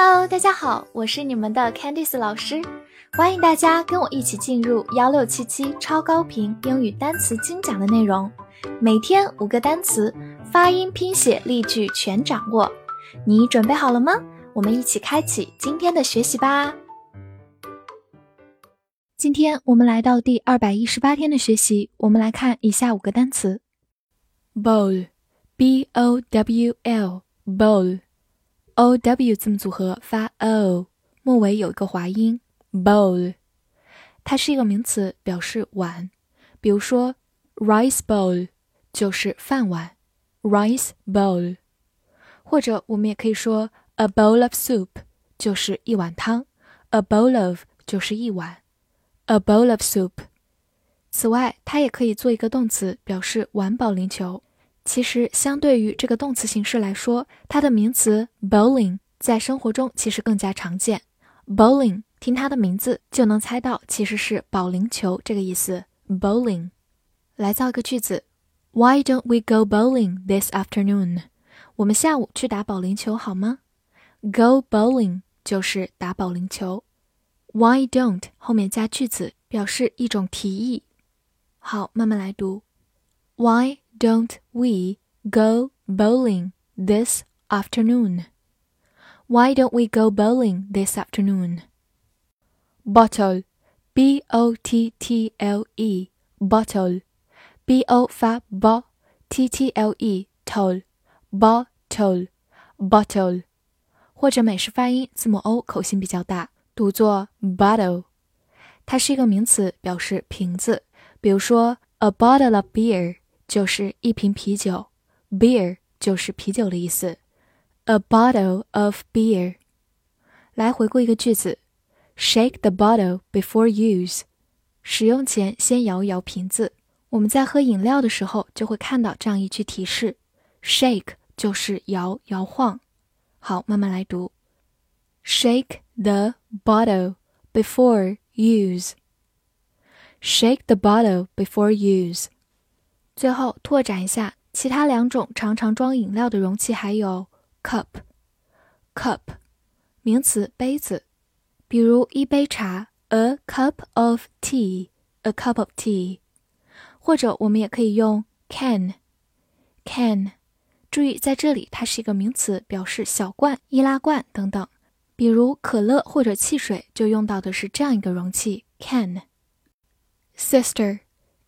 Hello，大家好，我是你们的 Candice 老师，欢迎大家跟我一起进入幺六七七超高频英语单词精讲的内容，每天五个单词，发音、拼写、例句全掌握，你准备好了吗？我们一起开启今天的学习吧。今天我们来到第二百一十八天的学习，我们来看以下五个单词：bowl，b o w l，bowl。O w 字母组合发 o，末尾有一个滑音。bowl，它是一个名词，表示碗。比如说，rice bowl 就是饭碗，rice bowl。或者我们也可以说，a bowl of soup 就是一碗汤，a bowl of 就是一碗，a bowl of soup。此外，它也可以做一个动词，表示玩保龄球。其实，相对于这个动词形式来说，它的名词 bowling 在生活中其实更加常见。bowling 听它的名字就能猜到，其实是保龄球这个意思。bowling 来造个句子：Why don't we go bowling this afternoon？我们下午去打保龄球好吗？Go bowling 就是打保龄球。Why don't 后面加句子，表示一种提议。好，慢慢来读。Why don't we go bowling this afternoon? Why don't we go bowling this afternoon? Bottle, B O T T L E, bottle, B O 发 b, T T L E, tol, bottle, bottle，或者美式发音字母 o 口型比较大，读作 bottle。它是一个名词，表示瓶子。比如说，a bottle of beer 就是一瓶啤酒，beer 就是啤酒的意思，a bottle of beer。来回顾一个句子，shake the bottle before use。使用前先摇一摇瓶子。我们在喝饮料的时候就会看到这样一句提示，shake 就是摇摇晃。好，慢慢来读，shake the bottle before use。shake the bottle before use。 最后拓展一下，其他两种常常装饮料的容器还有 cup，cup，名词杯子，比如一杯茶，a cup of tea，a cup of tea，或者我们也可以用 can，can，注意在这里它是一个名词，表示小罐、易拉罐等等，比如可乐或者汽水就用到的是这样一个容器 can，sister。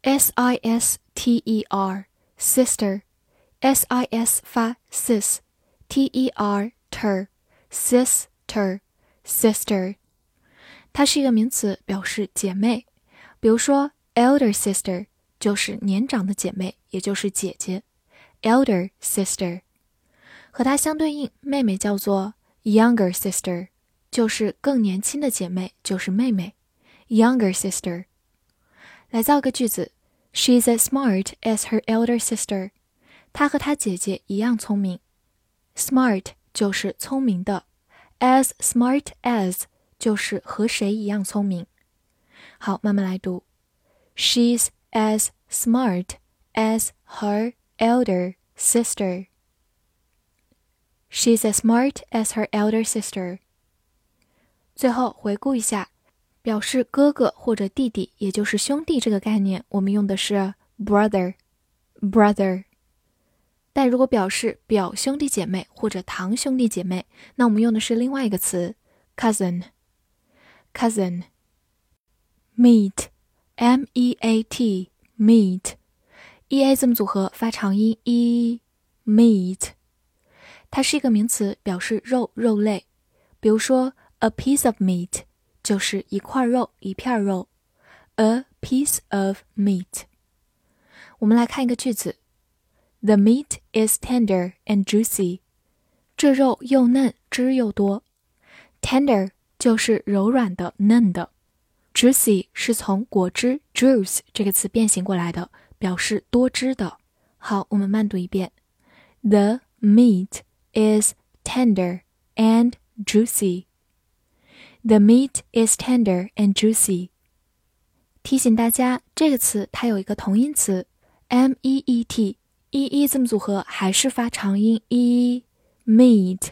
s i s t e r sister s i s 发 sis t e r ter sister sister，它是一个名词，表示姐妹。比如说，elder sister 就是年长的姐妹，也就是姐姐。elder sister 和它相对应，妹妹叫做 younger sister，就是更年轻的姐妹，就是妹妹。younger sister。来造个句子 ：She's as smart as her elder sister。她和她姐姐一样聪明。Smart 就是聪明的，as smart as 就是和谁一样聪明。好，慢慢来读：She's as smart as her elder sister. She's as smart as her elder sister. 最后回顾一下。 表示哥哥或者弟弟，也就是兄弟这个概念，我们用的是 brother，brother。但如果表示表兄弟姐妹或者堂兄弟姐妹，那我们用的是另外一个词 cousin，cousin。meat，m e a t，meat，e a 字母组合发长音 e，meat。它是一个名词，表示肉肉类。比如说 a piece of meat。就是一块肉，一片肉，a piece of meat。我们来看一个句子：The meat is tender and juicy。这肉又嫩，汁又多。Tender 就是柔软的、嫩的，juicy 是从果汁 juice 这个词变形过来的，表示多汁的。好，我们慢读一遍：The meat is tender and juicy。 The meat is tender and juicy。提醒大家，这个词它有一个同音词 m e e t，e e 字母组合还是发长音 e，meat。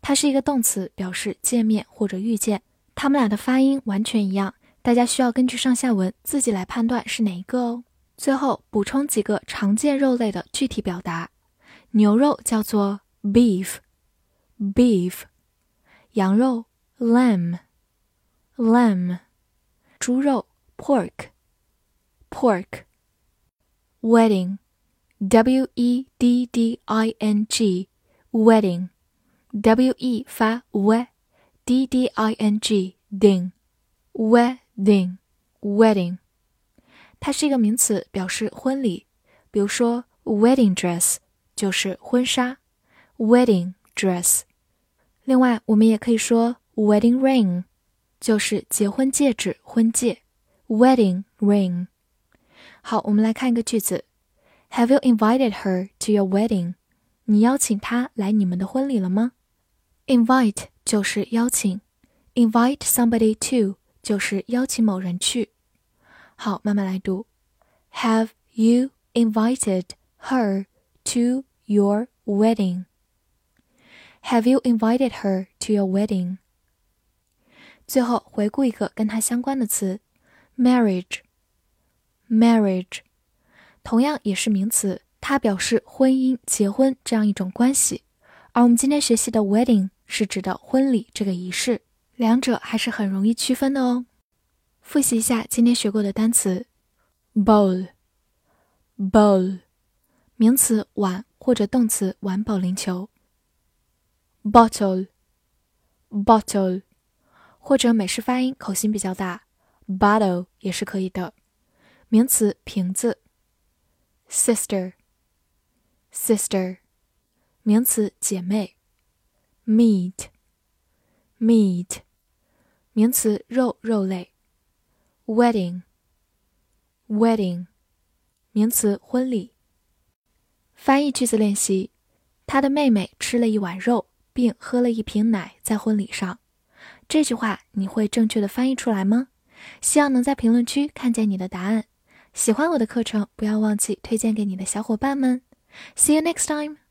它是一个动词，表示见面或者遇见。它们俩的发音完全一样，大家需要根据上下文自己来判断是哪一个哦。最后补充几个常见肉类的具体表达：牛肉叫做 beef，beef；羊肉 lamb，lamb；猪肉 pork，pork。wedding，w e d d i n g，wedding，w e 发 w，d d i n g ding，wedding，wedding。它是一个名词，表示婚礼。比如说，wedding dress 就是婚纱，wedding dress。另外，我们也可以说 wedding ring，就是结婚戒指、婚戒，wedding ring。好，我们来看一个句子：Have you invited her to your wedding？你邀请她来你们的婚礼了吗？Invite 就是邀请，invite somebody to 就是邀请某人去。好，慢慢来读。Have you invited her to your wedding? Have you invited her to your wedding? 最后回顾一个跟它相关的词。：marriage。marriage，同样也是名词，它表示婚姻、结婚这样一种关系。而我们今天学习的 wedding 是指的婚礼这个仪式，两者还是很容易区分的哦。复习一下今天学过的单词。：bowl，bowl，名词碗或者动词玩保龄球。；bottle，bottle，或者美式发音口型比较大，bottle 也是可以的。名词瓶子。；sister，sister，名词姐妹。；meat，meat，名词肉肉类。wedding，wedding，名词，婚礼。翻译句子练习：他的妹妹吃了一碗肉，并喝了一瓶奶，在婚礼上。这句话你会正确的翻译出来吗？希望能在评论区看见你的答案。喜欢我的课程，不要忘记推荐给你的小伙伴们。See you next time.